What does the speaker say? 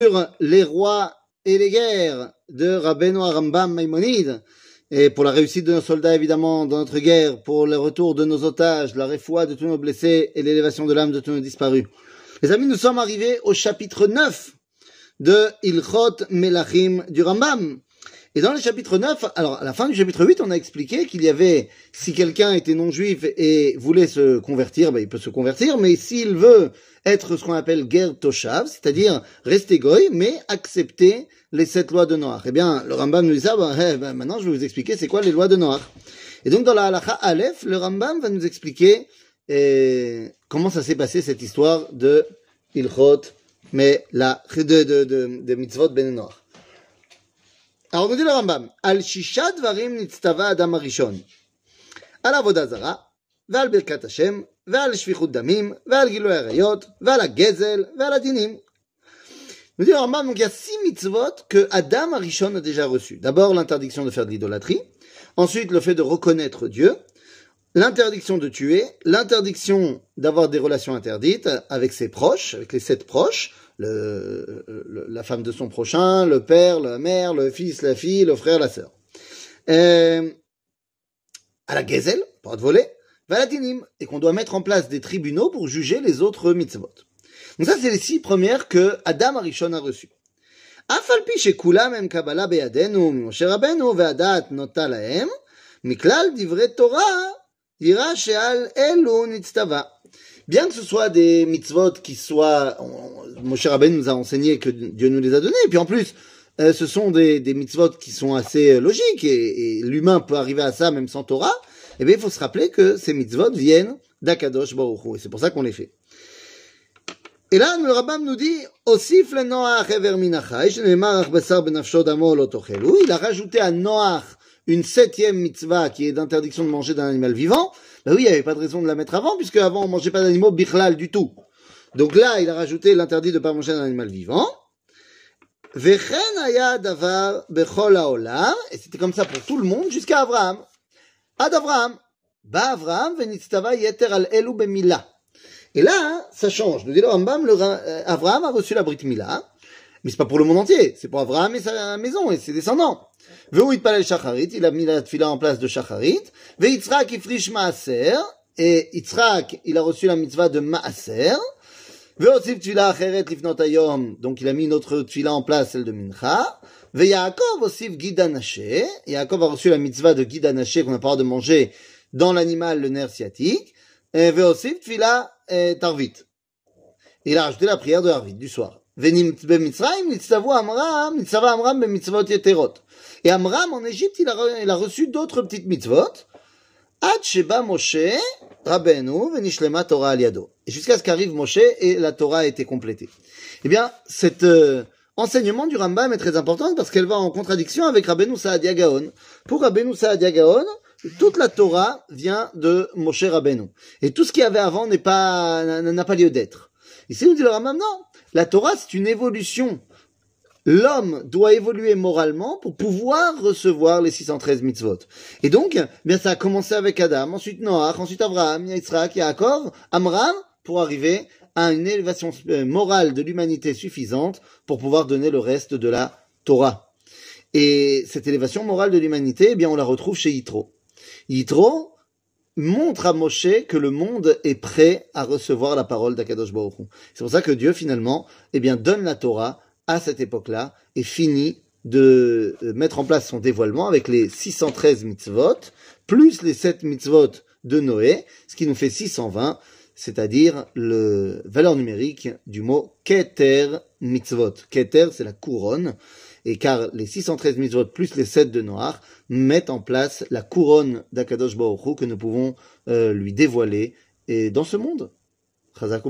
sur les rois et les guerres de Rabbeinu Rambam Maimonide, et pour la réussite de nos soldats évidemment dans notre guerre, pour le retour de nos otages, la réfoua de tous nos blessés et l'élévation de l'âme de tous nos disparus. Les amis, nous sommes arrivés au chapitre 9 de Ilchot Melachim du Rambam. Et dans le chapitre 9, alors à la fin du chapitre 8, on a expliqué qu'il y avait, si quelqu'un était non-juif et voulait se convertir, ben, il peut se convertir, mais s'il veut être ce qu'on appelle ger toshav, c'est-à-dire rester goy, mais accepter les sept lois de Noach. Eh bien, le Rambam nous dit ça, ben, eh, ben, maintenant je vais vous expliquer c'est quoi les lois de Noach. Et donc dans la halacha Aleph, le Rambam va nous expliquer eh, comment ça s'est passé cette histoire de Ilchot, mais la, de, de, de, de mitzvot ben Noach. Alors, nous dit le Rambam, Al shisha dvarim nitztava adam arishon. על עבודה זרה, ועל ברכת השם, ועל שפיכות דמים, ועל גילוי עריות, ועל הגזל, ועל הדינים. Nous dit le Rambam, donc il y a six mitzvot que Adam Arishon a déjà reçus. D'abord, l'interdiction de faire de l'idolâtrie. Ensuite, le fait de reconnaître Dieu. L'interdiction de tuer. L'interdiction d'avoir des relations interdites avec ses proches, avec les sept proches le, le, la femme de son prochain, le père, la mère, le fils, la fille, le frère, la sœur. Euh, à la gazelle, pas de voler, valadinim, et qu'on doit mettre en place des tribunaux pour juger les autres mitzvot. Donc ça, c'est les six premières que Adam Arishon a reçues bien que ce soit des mitzvot qui soient, Moshe Rabbein nous a enseigné que Dieu nous les a donnés, et puis en plus, euh, ce sont des, des mitzvot qui sont assez euh, logiques, et, et l'humain peut arriver à ça même sans Torah, eh bien il faut se rappeler que ces mitzvot viennent d'Akadosh Baruch et c'est pour ça qu'on les fait. Et là, le rabbin nous dit, Osif le Noach ever tochelu. Il a rajouté à Noach une septième mitzvah qui est d'interdiction de manger d'un animal vivant. Ben oui, il n'y avait pas de raison de la mettre avant, puisque avant on mangeait pas d'animaux bichlal du tout. Donc là, il a rajouté l'interdit de ne pas manger d'un animal vivant. Et c'était comme ça pour tout le monde jusqu'à Abraham. Ad Abraham. Ba Abraham venitztava yeter al elu bemila. Et là, ça change. Nous dit euh, a reçu la Brit Mila, mais c'est pas pour le monde entier, c'est pour Abraham et sa maison et ses descendants. Itpalel shacharit, il a mis la tfila en place de shacharit. Ve'itzrak ifrish maaser, et Yitzhak, il a reçu la mitzvah de maaser. Tfila acheret lifnot ayom, donc il a mis une autre tfila en place, celle de mincha. Ve'yaakov osif gidanaché, Yaakov a reçu la mitzvah de gidanaché qu'on n'a pas de manger dans l'animal, le nerf sciatique. Ve'osif tfila tarvit. Il a rajouté la prière de Harvit du soir. Et Amram, en Égypte, il a, il a reçu d'autres petites mitzvot. Jusqu'à ce qu'arrive Moshe et la Torah a été complétée. Eh bien, cet euh, enseignement du Rambam est très important parce qu'elle va en contradiction avec Rabbeinu Saadia Gaon. Pour Rabbeinu Saadia Gaon, toute la Torah vient de Moshe Rabbeinu. Et tout ce qu'il y avait avant n'est pas, n'a pas lieu d'être. Ici, nous dit le Rambam, non. La Torah, c'est une évolution. L'homme doit évoluer moralement pour pouvoir recevoir les 613 mitzvot. Et donc, eh bien, ça a commencé avec Adam, ensuite Noach, ensuite Abraham, Yitzhak, Yaakov, Amram, pour arriver à une élévation euh, morale de l'humanité suffisante pour pouvoir donner le reste de la Torah. Et cette élévation morale de l'humanité, eh bien, on la retrouve chez Yitro. Yitro montre à Moshe que le monde est prêt à recevoir la parole d'Akadosh Baruch C'est pour ça que Dieu, finalement, eh bien, donne la Torah à cette époque-là et finit de euh, mettre en place son dévoilement avec les 613 mitzvot, plus les 7 mitzvot de Noé, ce qui nous fait 620, c'est-à-dire le valeur numérique du mot Keter mitzvot. Keter, c'est la couronne, et car les 613 mitzvot plus les 7 de Noir mettent en place la couronne d'Akadosh Baruch que nous pouvons euh, lui dévoiler et dans ce monde. Chazak.